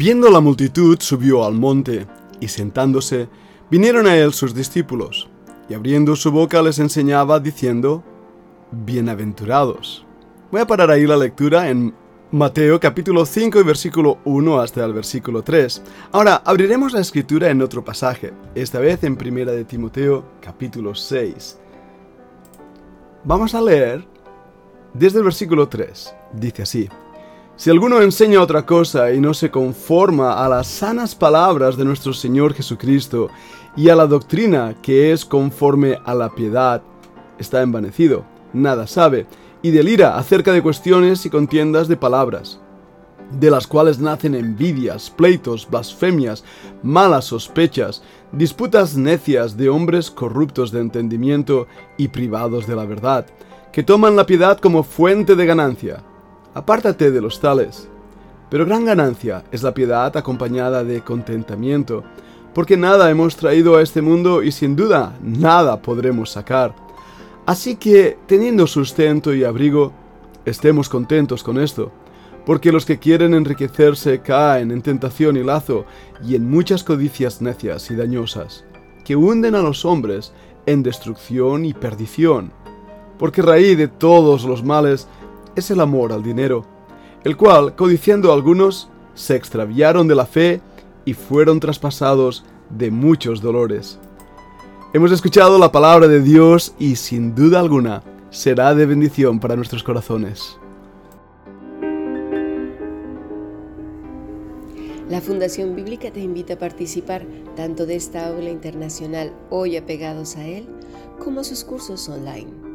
Viendo la multitud, subió al monte, y sentándose, vinieron a él sus discípulos, y abriendo su boca les enseñaba, diciendo, Bienaventurados. Voy a parar ahí la lectura en Mateo capítulo 5 y versículo 1 hasta el versículo 3. Ahora abriremos la escritura en otro pasaje, esta vez en Primera de Timoteo capítulo 6. Vamos a leer desde el versículo 3. Dice así. Si alguno enseña otra cosa y no se conforma a las sanas palabras de nuestro Señor Jesucristo y a la doctrina que es conforme a la piedad, está envanecido, nada sabe y delira acerca de cuestiones y contiendas de palabras, de las cuales nacen envidias, pleitos, blasfemias, malas sospechas, disputas necias de hombres corruptos de entendimiento y privados de la verdad, que toman la piedad como fuente de ganancia. Apártate de los tales. Pero gran ganancia es la piedad acompañada de contentamiento, porque nada hemos traído a este mundo y sin duda nada podremos sacar. Así que, teniendo sustento y abrigo, estemos contentos con esto, porque los que quieren enriquecerse caen en tentación y lazo y en muchas codicias necias y dañosas, que hunden a los hombres en destrucción y perdición, porque raíz de todos los males es el amor al dinero, el cual, codiciando algunos, se extraviaron de la fe y fueron traspasados de muchos dolores. Hemos escuchado la palabra de Dios y sin duda alguna será de bendición para nuestros corazones. La Fundación Bíblica te invita a participar tanto de esta aula internacional hoy apegados a él, como sus cursos online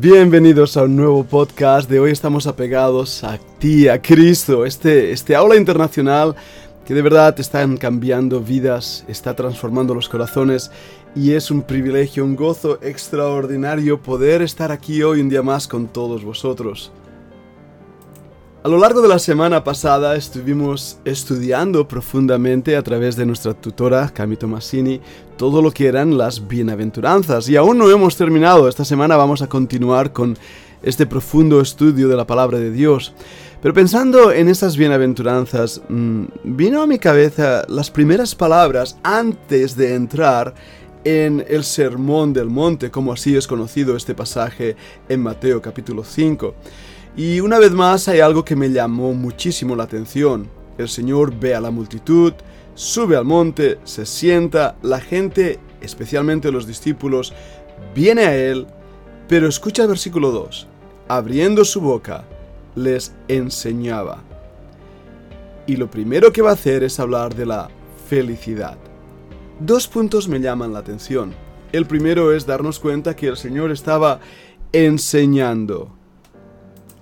Bienvenidos a un nuevo podcast. De hoy estamos apegados a ti, Cristo, este, este aula internacional que de verdad están cambiando vidas, está transformando los corazones y es un privilegio, un gozo extraordinario poder estar aquí hoy un día más con todos vosotros. A lo largo de la semana pasada estuvimos estudiando profundamente a través de nuestra tutora Cami Tomasini todo lo que eran las bienaventuranzas y aún no hemos terminado. Esta semana vamos a continuar con este profundo estudio de la palabra de Dios. Pero pensando en esas bienaventuranzas, mm, vino a mi cabeza las primeras palabras antes de entrar en el Sermón del Monte, como así es conocido este pasaje en Mateo capítulo 5. Y una vez más hay algo que me llamó muchísimo la atención. El Señor ve a la multitud, sube al monte, se sienta, la gente, especialmente los discípulos, viene a Él, pero escucha el versículo 2. Abriendo su boca, les enseñaba. Y lo primero que va a hacer es hablar de la felicidad. Dos puntos me llaman la atención. El primero es darnos cuenta que el Señor estaba enseñando.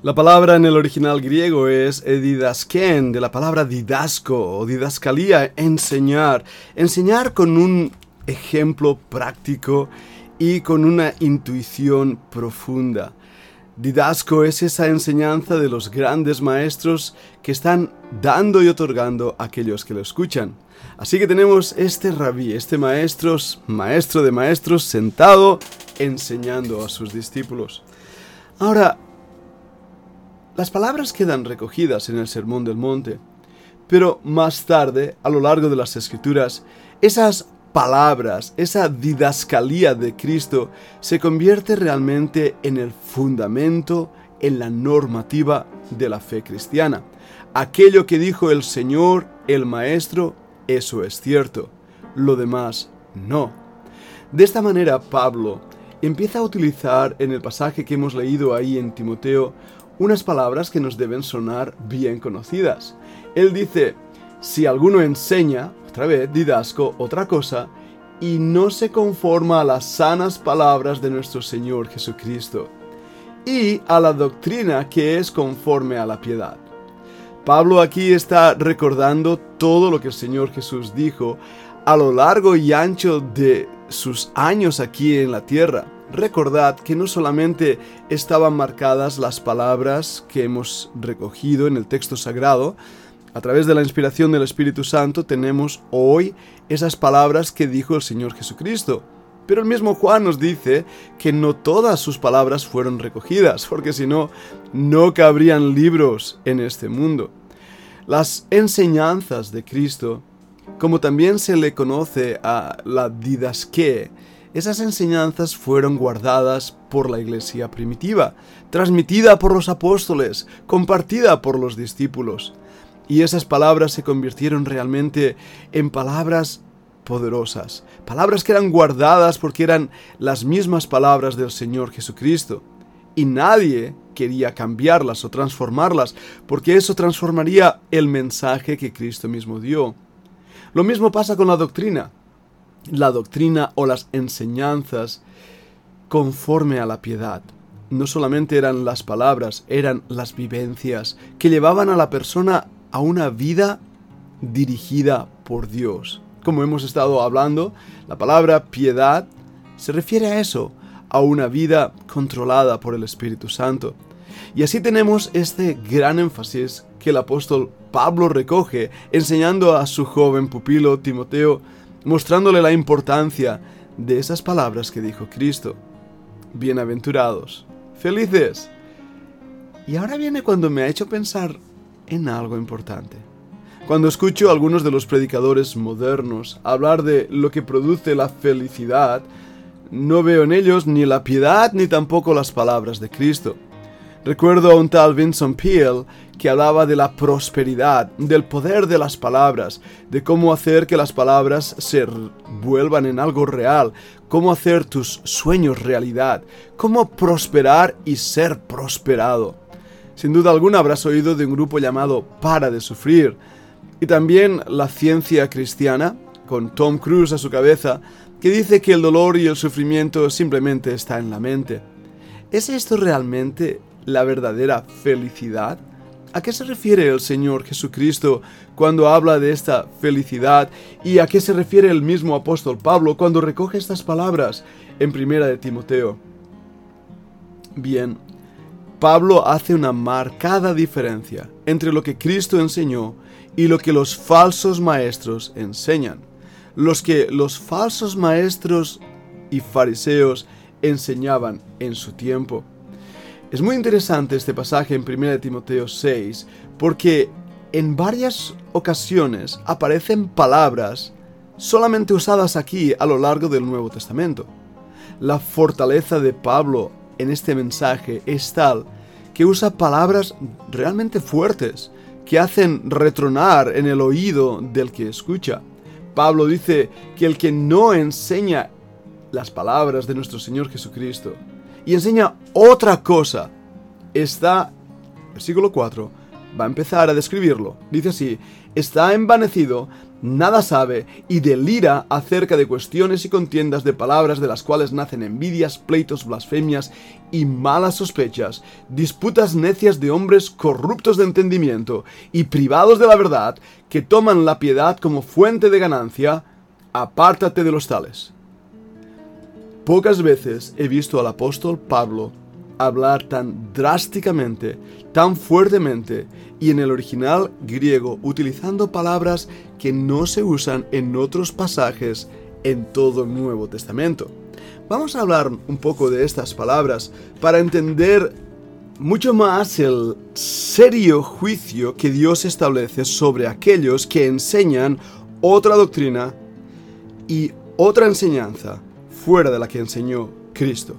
La palabra en el original griego es didasken, de la palabra didasco o didascalía, enseñar. Enseñar con un ejemplo práctico y con una intuición profunda. Didasco es esa enseñanza de los grandes maestros que están dando y otorgando a aquellos que lo escuchan. Así que tenemos este rabí, este maestro, maestro de maestros, sentado enseñando a sus discípulos. Ahora, las palabras quedan recogidas en el Sermón del Monte, pero más tarde, a lo largo de las Escrituras, esas palabras, esa didascalía de Cristo se convierte realmente en el fundamento, en la normativa de la fe cristiana. Aquello que dijo el Señor, el Maestro, eso es cierto. Lo demás, no. De esta manera, Pablo empieza a utilizar en el pasaje que hemos leído ahí en Timoteo unas palabras que nos deben sonar bien conocidas. Él dice, si alguno enseña, otra vez, didasco, otra cosa, y no se conforma a las sanas palabras de nuestro Señor Jesucristo, y a la doctrina que es conforme a la piedad. Pablo aquí está recordando todo lo que el Señor Jesús dijo a lo largo y ancho de sus años aquí en la tierra. Recordad que no solamente estaban marcadas las palabras que hemos recogido en el texto sagrado, a través de la inspiración del Espíritu Santo tenemos hoy esas palabras que dijo el Señor Jesucristo. Pero el mismo Juan nos dice que no todas sus palabras fueron recogidas, porque si no, no cabrían libros en este mundo. Las enseñanzas de Cristo, como también se le conoce a la didasque, esas enseñanzas fueron guardadas por la iglesia primitiva, transmitida por los apóstoles, compartida por los discípulos. Y esas palabras se convirtieron realmente en palabras poderosas, palabras que eran guardadas porque eran las mismas palabras del Señor Jesucristo. Y nadie quería cambiarlas o transformarlas, porque eso transformaría el mensaje que Cristo mismo dio. Lo mismo pasa con la doctrina. La doctrina o las enseñanzas conforme a la piedad. No solamente eran las palabras, eran las vivencias que llevaban a la persona a una vida dirigida por Dios. Como hemos estado hablando, la palabra piedad se refiere a eso, a una vida controlada por el Espíritu Santo. Y así tenemos este gran énfasis que el apóstol Pablo recoge, enseñando a su joven pupilo Timoteo, mostrándole la importancia de esas palabras que dijo Cristo. Bienaventurados, felices. Y ahora viene cuando me ha hecho pensar en algo importante. Cuando escucho a algunos de los predicadores modernos hablar de lo que produce la felicidad, no veo en ellos ni la piedad ni tampoco las palabras de Cristo. Recuerdo a un tal Vincent Peale que hablaba de la prosperidad, del poder de las palabras, de cómo hacer que las palabras se vuelvan en algo real, cómo hacer tus sueños realidad, cómo prosperar y ser prosperado. Sin duda alguna habrás oído de un grupo llamado Para de Sufrir. Y también la ciencia cristiana, con Tom Cruise a su cabeza, que dice que el dolor y el sufrimiento simplemente está en la mente. ¿Es esto realmente la verdadera felicidad? ¿A qué se refiere el Señor Jesucristo cuando habla de esta felicidad? ¿Y a qué se refiere el mismo apóstol Pablo cuando recoge estas palabras en primera de Timoteo? Bien, Pablo hace una marcada diferencia entre lo que Cristo enseñó y lo que los falsos maestros enseñan. Los que los falsos maestros y fariseos enseñaban en su tiempo. Es muy interesante este pasaje en 1 Timoteo 6 porque en varias ocasiones aparecen palabras solamente usadas aquí a lo largo del Nuevo Testamento. La fortaleza de Pablo en este mensaje es tal que usa palabras realmente fuertes que hacen retronar en el oído del que escucha. Pablo dice que el que no enseña las palabras de nuestro Señor Jesucristo y enseña otra cosa, está, versículo 4, va a empezar a describirlo. Dice así, está envanecido nada sabe y delira acerca de cuestiones y contiendas de palabras de las cuales nacen envidias, pleitos, blasfemias y malas sospechas, disputas necias de hombres corruptos de entendimiento y privados de la verdad, que toman la piedad como fuente de ganancia, apártate de los tales. Pocas veces he visto al apóstol Pablo hablar tan drásticamente, tan fuertemente y en el original griego utilizando palabras que no se usan en otros pasajes en todo el Nuevo Testamento. Vamos a hablar un poco de estas palabras para entender mucho más el serio juicio que Dios establece sobre aquellos que enseñan otra doctrina y otra enseñanza fuera de la que enseñó Cristo.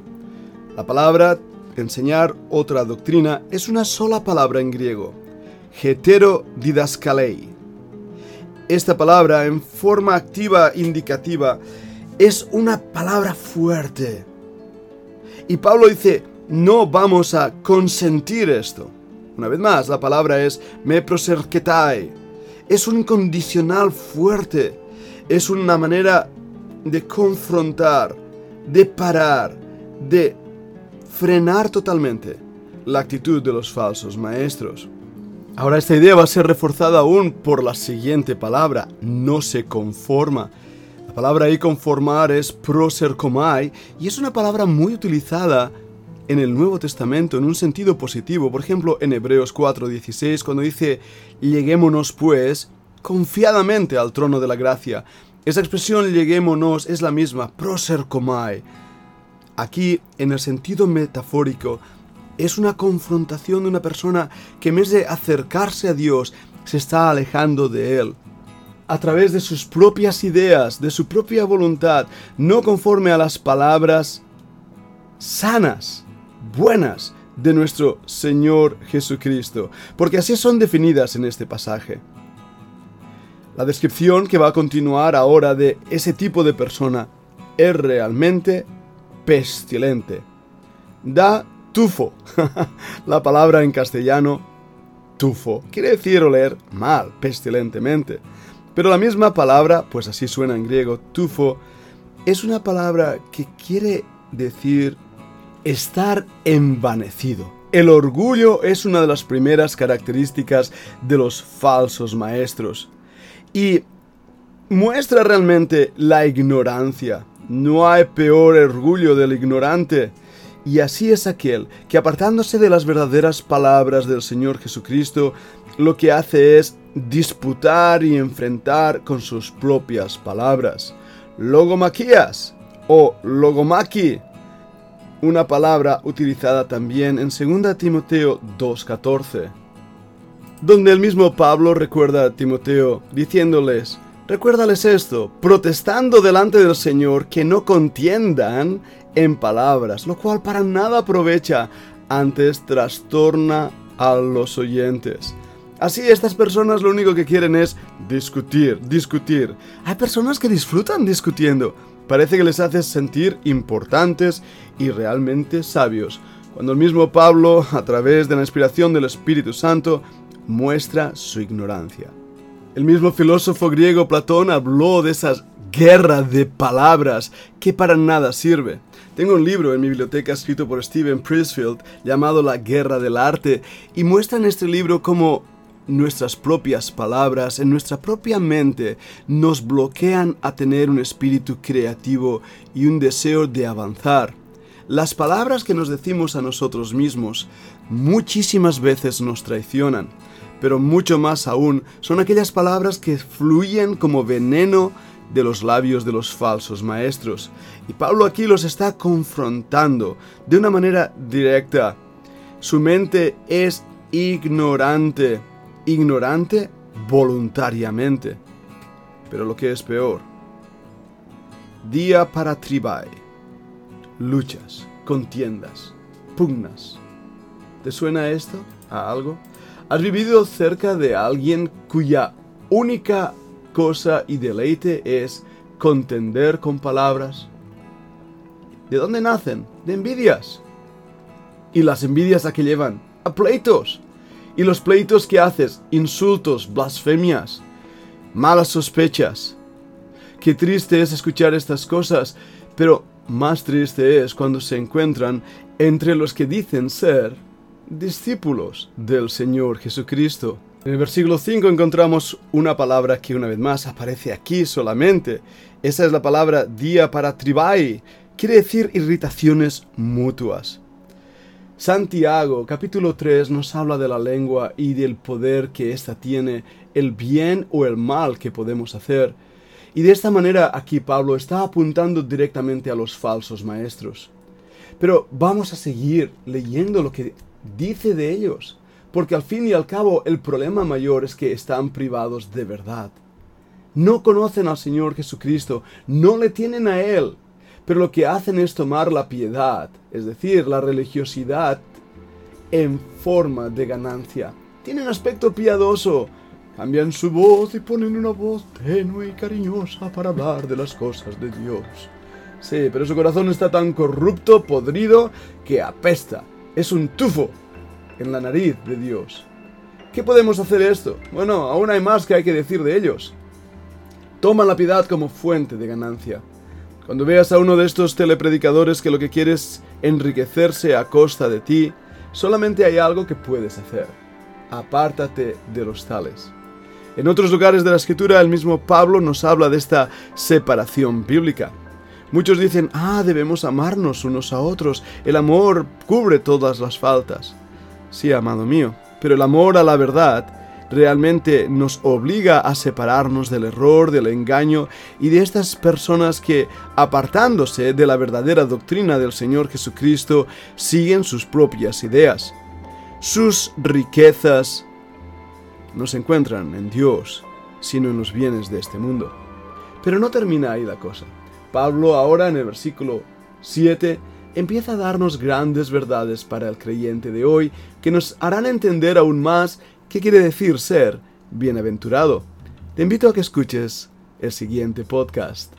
La palabra enseñar otra doctrina es una sola palabra en griego, didaskalei. Esta palabra en forma activa indicativa es una palabra fuerte. Y Pablo dice, no vamos a consentir esto. Una vez más, la palabra es me proserketai. Es un condicional fuerte. Es una manera de confrontar, de parar, de frenar totalmente la actitud de los falsos maestros. Ahora esta idea va a ser reforzada aún por la siguiente palabra, no se conforma. La palabra ahí conformar es prosercomai y es una palabra muy utilizada en el Nuevo Testamento en un sentido positivo. Por ejemplo, en Hebreos 4:16 cuando dice, lleguémonos pues confiadamente al trono de la gracia. Esa expresión lleguémonos es la misma, prosercomai. Aquí, en el sentido metafórico, es una confrontación de una persona que en vez de acercarse a Dios, se está alejando de Él. A través de sus propias ideas, de su propia voluntad, no conforme a las palabras sanas, buenas de nuestro Señor Jesucristo, porque así son definidas en este pasaje. La descripción que va a continuar ahora de ese tipo de persona es realmente pestilente. Da tufo. la palabra en castellano tufo quiere decir oler mal, pestilentemente. Pero la misma palabra, pues así suena en griego, tufo, es una palabra que quiere decir estar envanecido. El orgullo es una de las primeras características de los falsos maestros y muestra realmente la ignorancia. No hay peor orgullo del ignorante y así es aquel que apartándose de las verdaderas palabras del Señor Jesucristo, lo que hace es disputar y enfrentar con sus propias palabras. Logomaquías o logomaki, una palabra utilizada también en 2 Timoteo 2.14, donde el mismo Pablo recuerda a Timoteo diciéndoles, Recuérdales esto, protestando delante del Señor que no contiendan en palabras, lo cual para nada aprovecha, antes trastorna a los oyentes. Así estas personas lo único que quieren es discutir, discutir. Hay personas que disfrutan discutiendo. Parece que les hace sentir importantes y realmente sabios. Cuando el mismo Pablo, a través de la inspiración del Espíritu Santo, muestra su ignorancia. El mismo filósofo griego Platón habló de esas guerras de palabras que para nada sirve. Tengo un libro en mi biblioteca escrito por Steven Prisfield llamado La Guerra del Arte y muestra en este libro cómo nuestras propias palabras, en nuestra propia mente, nos bloquean a tener un espíritu creativo y un deseo de avanzar. Las palabras que nos decimos a nosotros mismos muchísimas veces nos traicionan pero mucho más aún son aquellas palabras que fluyen como veneno de los labios de los falsos maestros. Y Pablo aquí los está confrontando de una manera directa. Su mente es ignorante, ignorante voluntariamente. Pero lo que es peor, día para tribai, luchas, contiendas, pugnas. ¿Te suena esto a algo? ¿Has vivido cerca de alguien cuya única cosa y deleite es contender con palabras? ¿De dónde nacen? De envidias. ¿Y las envidias a qué llevan? A pleitos. ¿Y los pleitos que haces? Insultos, blasfemias, malas sospechas. Qué triste es escuchar estas cosas, pero más triste es cuando se encuentran entre los que dicen ser discípulos del Señor Jesucristo. En el versículo 5 encontramos una palabra que una vez más aparece aquí solamente. Esa es la palabra día para tribai. Quiere decir irritaciones mutuas. Santiago capítulo 3 nos habla de la lengua y del poder que ésta tiene, el bien o el mal que podemos hacer. Y de esta manera aquí Pablo está apuntando directamente a los falsos maestros. Pero vamos a seguir leyendo lo que dice de ellos, porque al fin y al cabo el problema mayor es que están privados de verdad. No conocen al Señor Jesucristo, no le tienen a Él, pero lo que hacen es tomar la piedad, es decir, la religiosidad, en forma de ganancia. Tienen aspecto piadoso, cambian su voz y ponen una voz tenue y cariñosa para hablar de las cosas de Dios. Sí, pero su corazón está tan corrupto, podrido, que apesta es un tufo en la nariz de Dios. ¿Qué podemos hacer esto? Bueno, aún hay más que hay que decir de ellos. Toma la piedad como fuente de ganancia. Cuando veas a uno de estos telepredicadores que lo que quiere es enriquecerse a costa de ti, solamente hay algo que puedes hacer. apártate de los tales. En otros lugares de la escritura el mismo Pablo nos habla de esta separación bíblica. Muchos dicen, ah, debemos amarnos unos a otros, el amor cubre todas las faltas. Sí, amado mío, pero el amor a la verdad realmente nos obliga a separarnos del error, del engaño y de estas personas que, apartándose de la verdadera doctrina del Señor Jesucristo, siguen sus propias ideas. Sus riquezas no se encuentran en Dios, sino en los bienes de este mundo. Pero no termina ahí la cosa. Pablo ahora en el versículo 7 empieza a darnos grandes verdades para el creyente de hoy que nos harán entender aún más qué quiere decir ser bienaventurado. Te invito a que escuches el siguiente podcast.